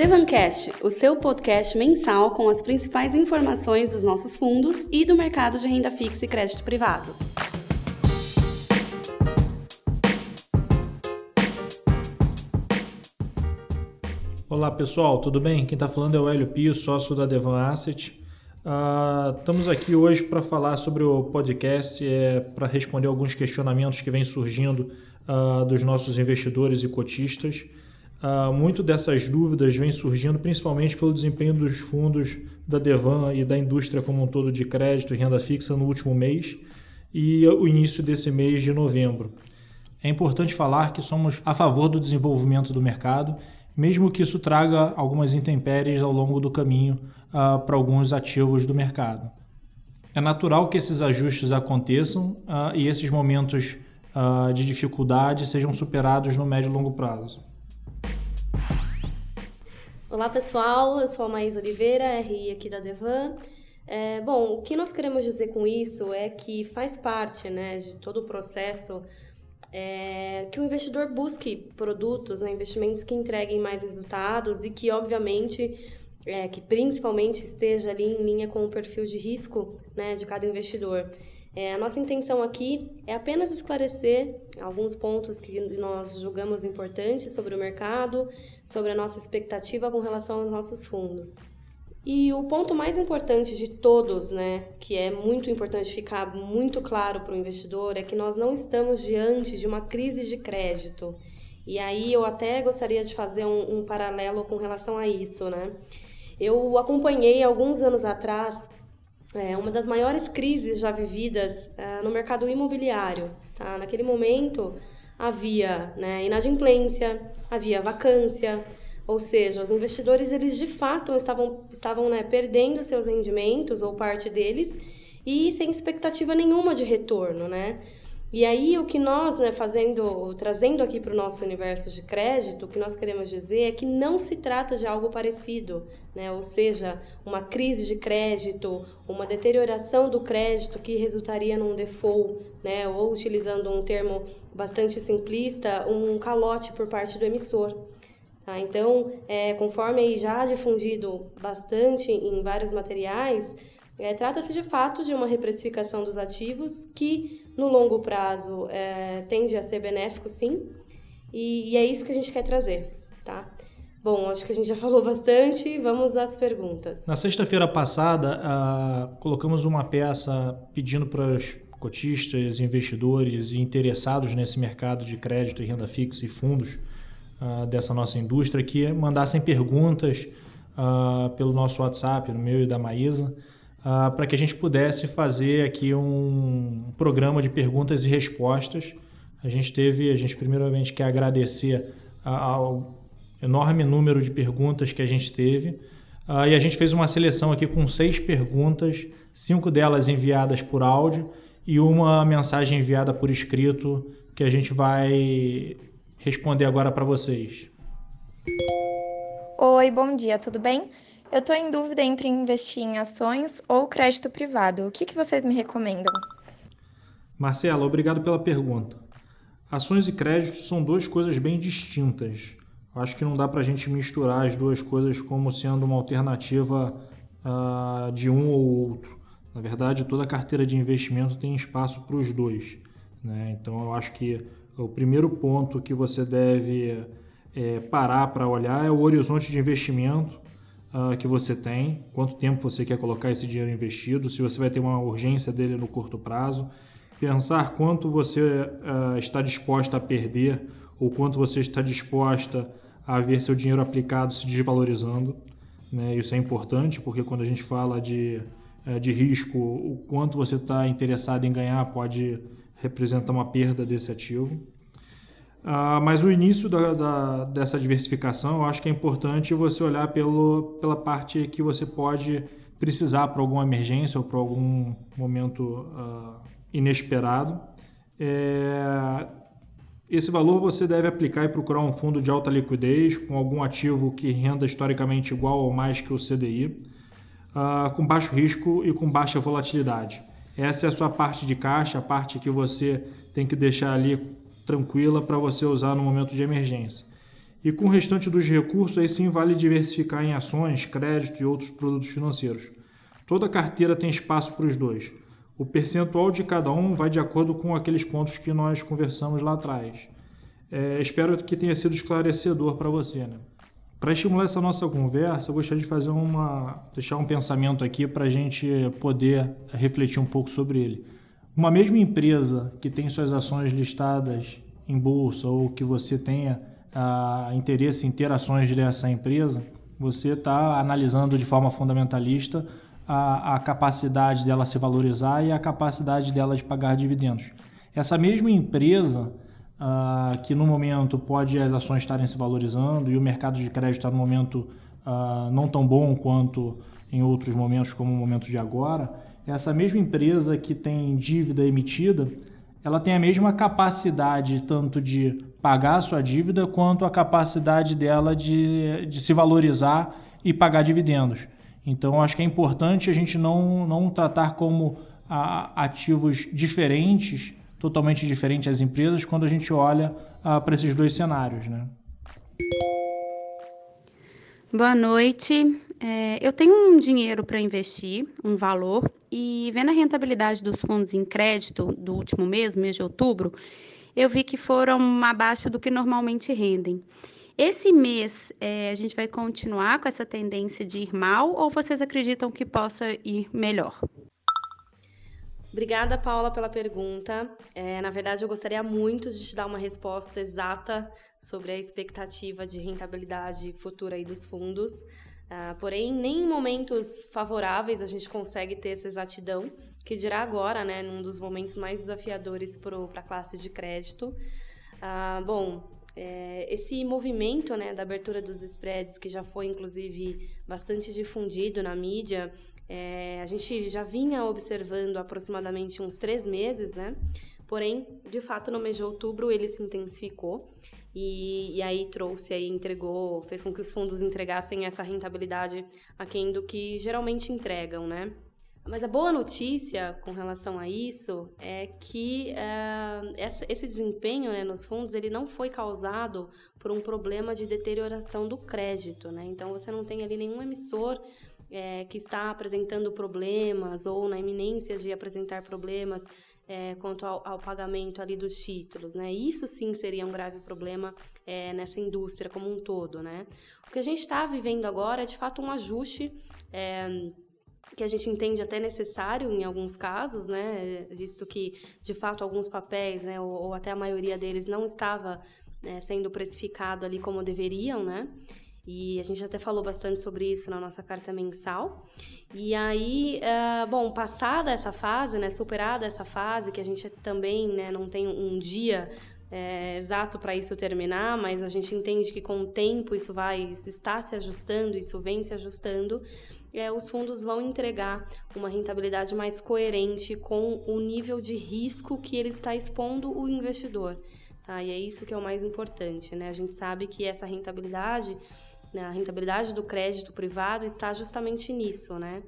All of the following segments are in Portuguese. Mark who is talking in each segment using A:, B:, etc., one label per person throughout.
A: Devancast, o seu podcast mensal com as principais informações dos nossos fundos e do mercado de renda fixa e crédito privado.
B: Olá pessoal, tudo bem? Quem está falando é o Hélio Pio, sócio da Devan Asset. Uh, estamos aqui hoje para falar sobre o podcast, é, para responder alguns questionamentos que vêm surgindo uh, dos nossos investidores e cotistas. Uh, muito dessas dúvidas vêm surgindo principalmente pelo desempenho dos fundos da Devan e da indústria como um todo de crédito e renda fixa no último mês e o início desse mês de novembro. É importante falar que somos a favor do desenvolvimento do mercado, mesmo que isso traga algumas intempéries ao longo do caminho uh, para alguns ativos do mercado. É natural que esses ajustes aconteçam uh, e esses momentos de dificuldade sejam superados no médio e longo prazo.
A: Olá pessoal, eu sou a Maís Oliveira, RI aqui da Devan. É, bom, o que nós queremos dizer com isso é que faz parte né, de todo o processo é, que o investidor busque produtos, né, investimentos que entreguem mais resultados e que, obviamente, é, que principalmente esteja ali em linha com o perfil de risco né, de cada investidor. É, a nossa intenção aqui é apenas esclarecer alguns pontos que nós julgamos importantes sobre o mercado, sobre a nossa expectativa com relação aos nossos fundos. E o ponto mais importante de todos, né, que é muito importante ficar muito claro para o investidor, é que nós não estamos diante de uma crise de crédito. E aí eu até gostaria de fazer um, um paralelo com relação a isso, né? Eu acompanhei alguns anos atrás é, uma das maiores crises já vividas é, no mercado imobiliário. Tá? Naquele momento havia né, inadimplência, havia vacância, ou seja, os investidores eles de fato estavam, estavam né, perdendo seus rendimentos ou parte deles e sem expectativa nenhuma de retorno, né? E aí o que nós, né, fazendo, trazendo aqui para o nosso universo de crédito, o que nós queremos dizer é que não se trata de algo parecido, né? Ou seja, uma crise de crédito, uma deterioração do crédito que resultaria num default, né? Ou utilizando um termo bastante simplista, um calote por parte do emissor. Tá? Então, é, conforme já difundido bastante em vários materiais, é, Trata-se de fato de uma reprecificação dos ativos que, no longo prazo, é, tende a ser benéfico, sim, e, e, é isso que a gente quer trazer, tá? Bom, acho que a gente já falou bastante, vamos às perguntas.
B: Na sexta-feira passada, colocamos uma peça pedindo para os cotistas, investidores e interessados nesse mercado de crédito e renda fixa e fundos dessa nossa indústria que mandassem perguntas pelo nosso WhatsApp, no meu e da Maísa, uh, para que a gente pudesse fazer aqui um programa de perguntas e respostas. A gente teve, a gente primeiramente quer agradecer ao enorme número de perguntas que a gente teve. Uh, e a gente fez uma seleção aqui com seis perguntas, cinco delas enviadas por áudio e uma mensagem enviada por escrito que a gente vai responder agora para vocês.
C: Oi, bom dia, tudo bem? Eu estou em dúvida entre investir em ações ou crédito privado. O que, que vocês me recomendam?
B: Marcela, obrigado pela pergunta. Ações e créditos são duas coisas bem distintas. Acho que não dá para a gente misturar as duas coisas como sendo uma alternativa uh, de um ou outro. Na verdade, toda carteira de investimento tem espaço para os dois. Né? Então, eu acho que o primeiro ponto que você deve é, parar para olhar é o horizonte de investimento uh, que você tem, quanto tempo você quer colocar esse dinheiro investido, se você vai ter uma urgência dele no curto prazo, pensar quanto você uh, está disposta a perder ou quanto você está disposta a ver seu dinheiro aplicado se desvalorizando. Né? Isso é importante porque quando a gente fala de, uh, de risco, o quanto você está interessado em ganhar pode representar uma perda desse ativo. Ah, mas o início da, da, dessa diversificação, eu acho que é importante você olhar pelo, pela parte que você pode precisar para alguma emergência ou para algum momento ah, inesperado. É, esse valor você deve aplicar e procurar um fundo de alta liquidez com algum ativo que renda historicamente igual ou mais que o CDI, ah, com baixo risco e com baixa volatilidade. Essa é a sua parte de caixa, a parte que você tem que deixar ali tranquila para você usar no momento de emergência. E com o restante dos recursos, aí sim vale diversificar em ações, crédito e outros produtos financeiros. Toda carteira tem espaço para os dois. O percentual de cada um vai de acordo com aqueles pontos que nós conversamos lá atrás. É, espero que tenha sido esclarecedor para você. Né? Para estimular essa nossa conversa, eu gostaria de fazer uma, deixar um pensamento aqui para a gente poder refletir um pouco sobre ele. Uma mesma empresa que tem suas ações listadas em bolsa ou que você tenha ah, interesse em ter ações dessa empresa, você está analisando de forma fundamentalista a, a capacidade dela se valorizar e a capacidade dela de pagar dividendos. Essa mesma empresa uh, que no momento pode as ações estarem se valorizando e o mercado de crédito está no momento uh, não tão bom quanto em outros momentos, como o momento de agora, essa mesma empresa que tem dívida emitida, ela tem a mesma capacidade tanto de pagar a sua dívida quanto a capacidade dela de, de se valorizar e pagar dividendos. Então, acho que é importante a gente não, não tratar como ativos diferentes totalmente diferente às empresas quando a gente olha ah, para esses dois cenários. Né?
D: Boa noite. É, eu tenho um dinheiro para investir, um valor, e vendo a rentabilidade dos fundos em crédito do último mês, mês de outubro, eu vi que foram abaixo do que normalmente rendem. Esse mês é, a gente vai continuar com essa tendência de ir mal ou vocês acreditam que possa ir melhor?
A: Obrigada, Paula, pela pergunta. É, na verdade, eu gostaria muito de te dar uma resposta exata sobre a expectativa de rentabilidade futura aí dos fundos. Uh, porém, nem em momentos favoráveis a gente consegue ter essa exatidão, que dirá agora, né, num dos momentos mais desafiadores para a classe de crédito. Uh, bom, é, esse movimento né, da abertura dos spreads, que já foi inclusive bastante difundido na mídia, é, a gente já vinha observando aproximadamente uns três meses, né? Porém, de fato, no mês de outubro ele se intensificou e, e, aí trouxe, aí entregou, fez com que os fundos entregassem essa rentabilidade aquém do que geralmente entregam, né? Mas a boa notícia com relação a isso é que uh, esse desempenho né, nos fundos ele não foi causado por um problema de deterioração do crédito, né? Então você não tem ali nenhum emissor é, que está apresentando problemas ou na iminência de apresentar problemas é, quanto ao, ao, pagamento ali dos títulos, né? Isso sim seria um grave problema é, nessa indústria como um todo, né? O que a gente está vivendo agora é de fato um ajuste é, que a gente entende até necessário em alguns casos, né? Visto que de fato alguns papéis, né, ou, ou até a maioria deles não estava né, sendo precificado ali como deveriam, né? E a gente até falou bastante sobre isso na nossa carta mensal. E aí, uh, bom, passada essa fase, né, superada essa fase, que a gente também né, não tem um dia é, exato para isso terminar, mas a gente entende que com o tempo isso vai, isso está se ajustando, isso vem se ajustando, é, os fundos vão entregar uma rentabilidade mais coerente com o nível de risco que ele está expondo o investidor. Tá? E é isso que é o mais importante, né? A gente sabe que essa rentabilidade né, a rentabilidade do crédito privado está justamente nisso, né?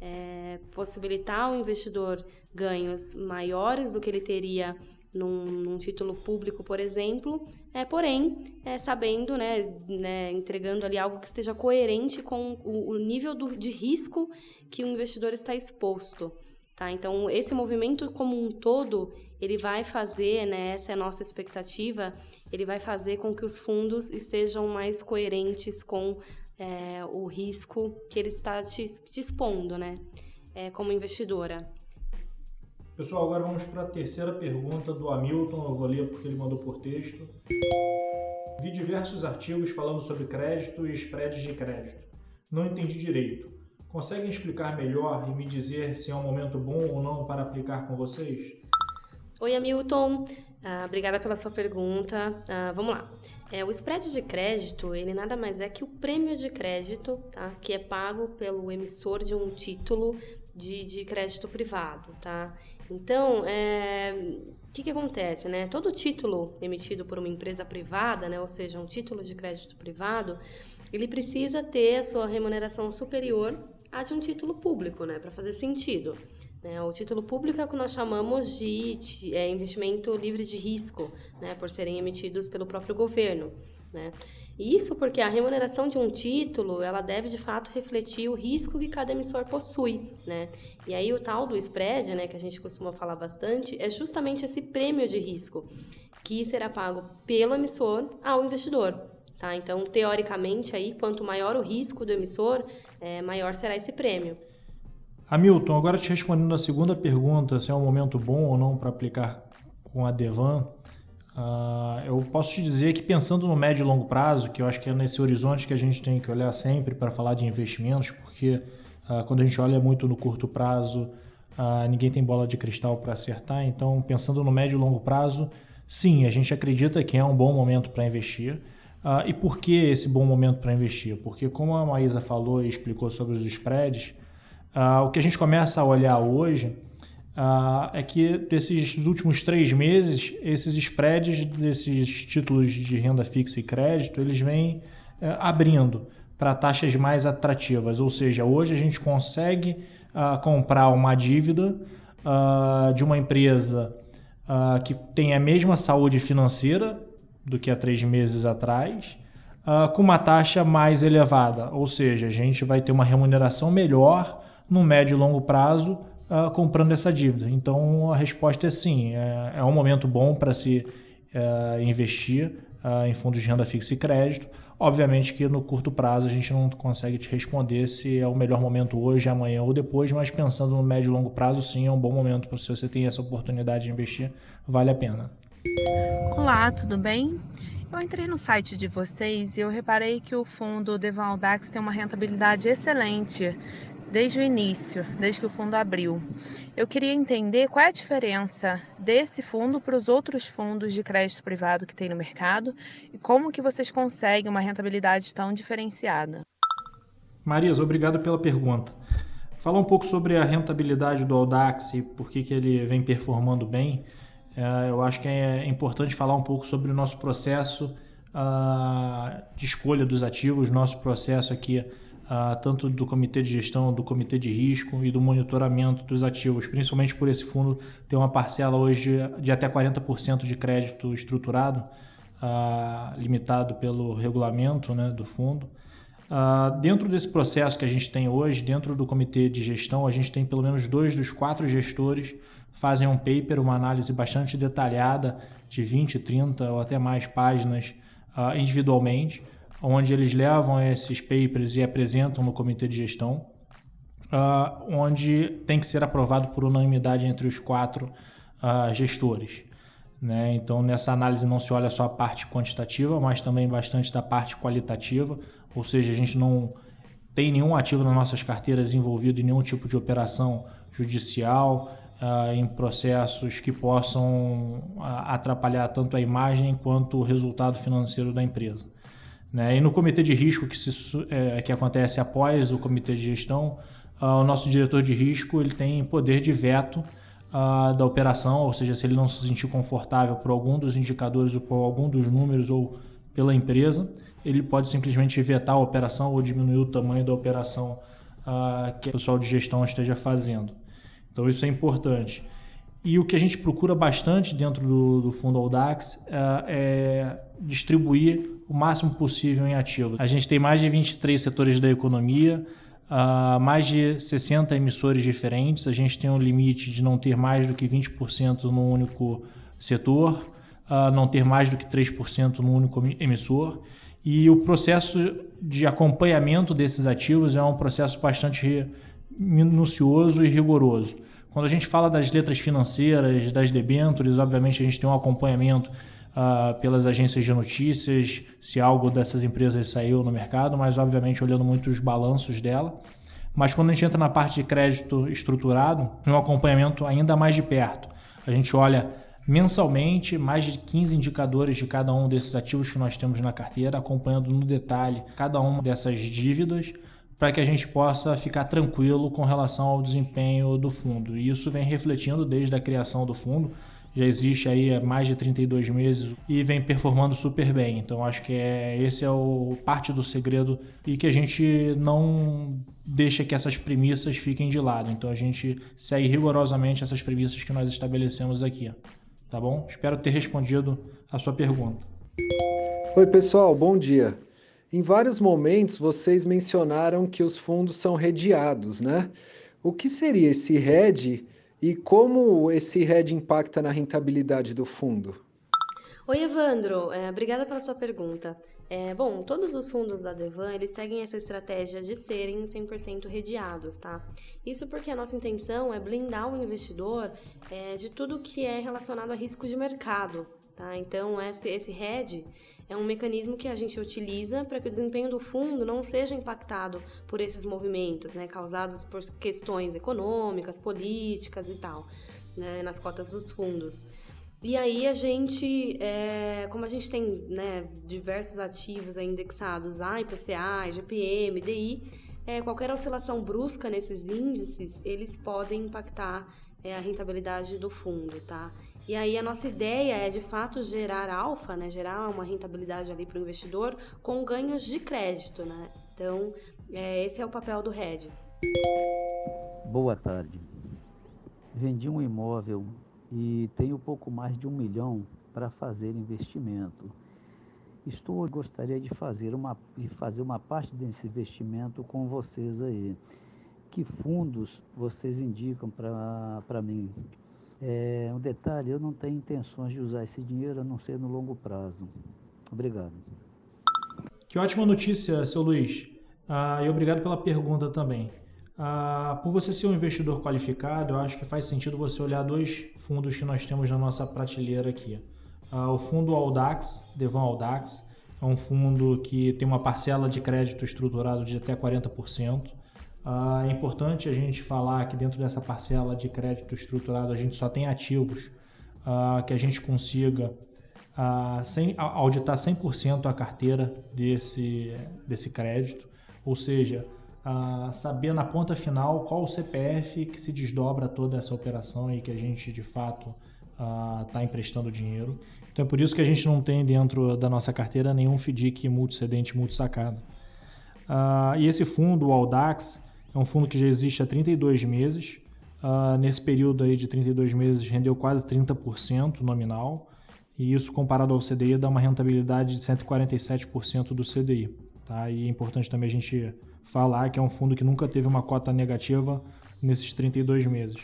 A: É, possibilitar ao investidor ganhos maiores do que ele teria num, num título público, por exemplo, é, porém, é, sabendo, né, né, entregando ali algo que esteja coerente com o, o nível do, de risco que o investidor está exposto. Tá? Então, esse movimento como um todo, ele vai fazer, né, essa é a nossa expectativa, ele vai fazer com que os fundos estejam mais coerentes com é, o risco que ele está te, expondo, né, é, como investidora.
B: Pessoal, agora vamos para a terceira pergunta do Hamilton, eu vou ler porque ele mandou por texto. Vi diversos artigos falando sobre crédito e spreads de crédito. Não entendi direito. Conseguem explicar melhor e me dizer se é um momento bom ou não para aplicar com vocês?
A: Oi, Hamilton. Ah, obrigada pela sua pergunta. Ah, vamos lá. É, o spread de crédito, ele nada mais é que o prêmio de crédito, tá? Que é pago pelo emissor de um título de, de crédito privado, tá? Então, é, o que, que acontece, né? Todo título emitido por uma empresa privada, né? Ou seja, um título de crédito privado, ele precisa ter a sua remuneração superior a de um título público, né, para fazer sentido. Né? O título público é o que nós chamamos de, de é, investimento livre de risco, né, por serem emitidos pelo próprio governo. né? Isso porque a remuneração de um título, ela deve de fato refletir o risco que cada emissor possui, né? E aí o tal do spread, né, que a gente costuma falar bastante, é justamente esse prêmio de risco que será pago pelo emissor ao investidor, tá? Então, teoricamente aí, quanto maior o risco do emissor, é, maior será esse prêmio.
B: Hamilton, agora te respondendo a segunda pergunta, se é um momento bom ou não para aplicar com a Devan, Uh, eu posso te dizer que pensando no médio e longo prazo, que eu acho que é nesse horizonte que a gente tem que olhar sempre para falar de investimentos, porque uh, quando a gente olha muito no curto prazo, uh, ninguém tem bola de cristal para acertar. Então, pensando no médio e longo prazo, sim, a gente acredita que é um bom momento para investir. e por que esse bom momento para investir? Porque, como a Maísa falou e explicou sobre os spreads, o que a gente começa a olhar hoje ah, é que desses últimos três meses, esses spreads desses títulos de renda fixa e crédito, eles vêm eh, abrindo para taxas mais atrativas. Ou seja, hoje a gente consegue ah, comprar uma dívida ah, de uma empresa que tem a mesma saúde financeira do que há três meses atrás, com uma taxa mais elevada. Ou seja, a gente vai ter uma remuneração melhor no médio e longo prazo uh, comprando essa dívida. Então a resposta é sim, é, é um momento bom para se uh, investir uh, em fundos de renda fixa e crédito. Obviamente que no curto prazo a gente não consegue te responder se é o melhor momento hoje, amanhã ou depois, mas pensando no médio e longo prazo, sim, é um bom momento para se você tem essa oportunidade de investir, vale a pena.
E: Olá, tudo bem? Eu entrei no site de vocês e eu reparei que o fundo Devaldax tem uma rentabilidade excelente desde o início, desde que o fundo abriu. Eu queria entender qual é a diferença desse fundo para os outros fundos de crédito privado que tem no mercado e como que vocês conseguem uma rentabilidade tão diferenciada.
B: Marias, obrigado pela pergunta. Falar um pouco sobre a rentabilidade do Audax e por que, que ele vem performando bem. É, eu acho que é importante falar um pouco sobre o nosso processo uh, de escolha dos ativos, nosso processo aqui uh, tanto do comitê de gestão, do comitê de risco e do monitoramento dos ativos, principalmente por esse fundo ter uma parcela hoje de até 40% de crédito estruturado, uh, limitado pelo regulamento né, do fundo. Uh, dentro desse processo que a gente tem hoje, dentro do comitê de gestão, a gente tem pelo menos dois dos quatro gestores fazem um paper, uma análise bastante detalhada de 20, 30 ou até mais páginas uh, individualmente, onde eles levam esses papers e apresentam no comitê de gestão, uh, onde tem que ser aprovado por unanimidade entre os quatro uh, gestores. Né? Então, nessa análise não se olha só a parte quantitativa, mas também bastante da parte qualitativa, ou seja, a gente não tem nenhum ativo nas nossas carteiras envolvido em nenhum tipo de operação judicial, uh, em processos que possam atrapalhar tanto a imagem quanto o resultado financeiro da empresa. Né? E no comitê de risco que, se, é, que acontece após o comitê de gestão, uh, o nosso diretor de risco ele tem poder de veto uh, da operação, ou seja, se ele não se sentir confortável por algum dos indicadores ou por algum dos números ou pela empresa, ele pode simplesmente vetar a operação ou diminuir o tamanho da operação uh, que o pessoal de gestão esteja fazendo. Então isso é importante. E o que a gente procura bastante dentro do, do fundo Audax é distribuir o máximo possível em ativos. A gente tem mais de 23 setores da economia, uh, mais de 60 emissores diferentes. A gente tem um limite de não ter mais do que 20% num único setor, uh, não ter mais do que 3% num único emissor. E o processo de acompanhamento desses ativos é um processo bastante minucioso e rigoroso. Quando a gente fala das letras financeiras, das debêntures, obviamente a gente tem um acompanhamento uh, pelas agências de notícias, se algo dessas empresas saiu no mercado, mas obviamente olhando muito os balanços dela. Mas quando a gente entra na parte de crédito estruturado, um acompanhamento ainda mais de perto. A gente olha mensalmente mais de 15 indicadores de cada um desses ativos que nós temos na carteira, acompanhando no detalhe cada uma dessas dívidas, para que a gente possa ficar tranquilo com relação ao desempenho do fundo. E isso vem refletindo desde a criação do fundo já existe aí há mais de 32 meses e vem performando super bem. Então acho que é, esse é o parte do segredo e que a gente não deixa que essas premissas fiquem de lado. Então a gente segue rigorosamente essas premissas que nós estabelecemos aqui. Tá bom? Espero ter respondido a sua pergunta.
F: Oi, pessoal, bom dia. Em vários momentos vocês mencionaram que os fundos são redeados, né? O que seria esse RED e como esse RED impacta na rentabilidade do fundo?
A: Oi, Evandro. É, obrigada pela sua pergunta. É, bom, todos os fundos da Devan, eles seguem essa estratégia de serem 100% redeados, tá? Isso porque a nossa intenção é blindar o investidor é, de tudo que é relacionado a risco de mercado, tá? Então, esse, esse hedge é um mecanismo que a gente utiliza para que o desempenho do fundo não seja impactado por esses movimentos, né, causados por questões econômicas, políticas e tal, né, nas cotas dos fundos. E aí a gente, é, como a gente tem né, diversos ativos indexados a IPCA, IGPM, DI, é, qualquer oscilação brusca nesses índices, eles podem impactar é, a rentabilidade do fundo, tá? E aí a nossa ideia é de fato gerar alfa, né? Gerar uma rentabilidade ali para o investidor com ganhos de crédito, né? Então é, esse é o papel do RED.
G: Boa tarde. Vendi um imóvel e tenho pouco mais de um milhão para fazer investimento. Estou gostaria de fazer uma de fazer uma parte desse investimento com vocês aí. Que fundos vocês indicam para mim? É, um detalhe, eu não tenho intenções de usar esse dinheiro a não ser no longo prazo. Obrigado.
B: Que ótima notícia, seu Luiz. Ah, e obrigado pela pergunta também. Ah, por você ser um investidor qualificado, eu acho que faz sentido você olhar dois fundos que nós temos na nossa prateleira aqui. Ah, o fundo Audax, Devan Audax, é um fundo que tem uma parcela de crédito estruturado de até 40%. Ah, é importante a gente falar que dentro dessa parcela de crédito estruturado a gente só tem ativos ah, que a gente consiga ah, auditar 100% a carteira desse, desse crédito, ou seja, saber na ponta final qual o CPF que se desdobra toda essa operação e que a gente de fato está emprestando dinheiro. Então é por isso que a gente não tem dentro da nossa carteira nenhum FDIC multicedente multisacado. Uh, e esse fundo, o Audax, é um fundo que já existe há 32 meses. Uh, nesse período aí de 32 meses rendeu quase 30% nominal. E isso comparado ao CDI dá uma rentabilidade de 147% do CDI. Tá? E é importante também a gente falar que é um fundo que nunca teve uma cota negativa nesses 32 meses.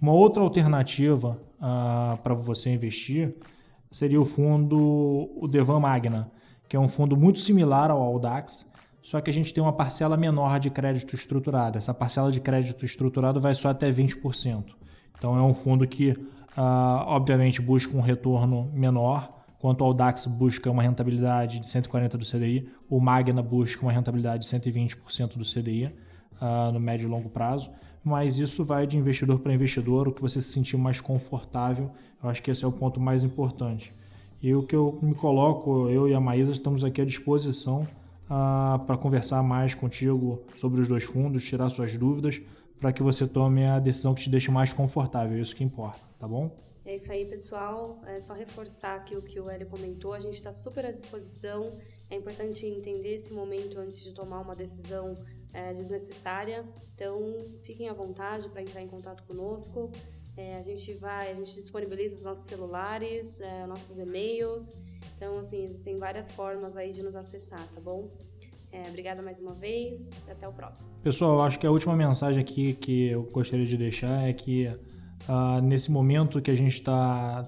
B: Uma outra alternativa uh, para você investir seria o fundo o Devan Magna, que é um fundo muito similar ao Audax, só que a gente tem uma parcela menor de crédito estruturado. Essa parcela de crédito estruturado vai só até 20%. Então é um fundo que, uh, obviamente, busca um retorno menor, quanto ao DAX busca uma rentabilidade de 140% do CDI, o Magna busca uma rentabilidade de 120% do CDI ah, no médio e longo prazo, mas isso vai de investidor para investidor, o que você se sentir mais confortável, eu acho que esse é o ponto mais importante. E o que eu me coloco, eu e a Maísa estamos aqui à disposição para conversar mais contigo sobre os dois fundos, tirar suas dúvidas, para que você tome a decisão que te deixe mais confortável. É isso que importa, tá bom?
A: É isso aí, pessoal. É só reforçar aqui o que o Hélio comentou. A gente está super à disposição. É importante entender esse momento antes de tomar uma decisão é, desnecessária. Então, fiquem à vontade para entrar em contato conosco. É, a gente vai, a gente disponibiliza os nossos celulares, é, nossos e-mails. Então, assim, existem várias formas aí de nos acessar, tá bom? É, obrigada mais uma vez, até o próximo.
B: Pessoal, acho que a última mensagem aqui que eu gostaria de deixar é que uh, nesse momento que a gente está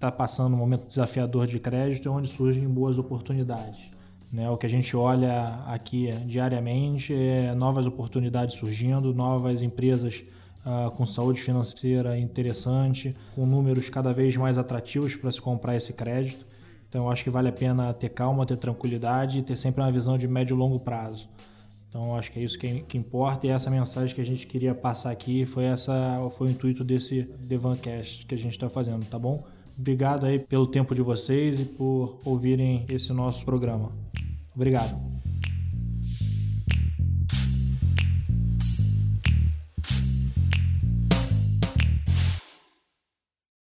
B: tá passando, um momento desafiador de crédito, é onde surgem boas oportunidades. Né? O que a gente olha aqui diariamente é novas oportunidades surgindo, novas empresas uh, com saúde financeira interessante, com números cada vez mais atrativos para se comprar esse crédito. Então, acho que vale a pena ter calma, ter tranquilidade e ter sempre uma visão de médio e longo prazo. Então, acho que é isso que, que importa e essa mensagem que a gente queria passar aqui foi essa foi o intuito desse Devancast que a gente está fazendo, tá bom? Obrigado aí pelo tempo de vocês e por ouvirem esse nosso programa. Obrigado.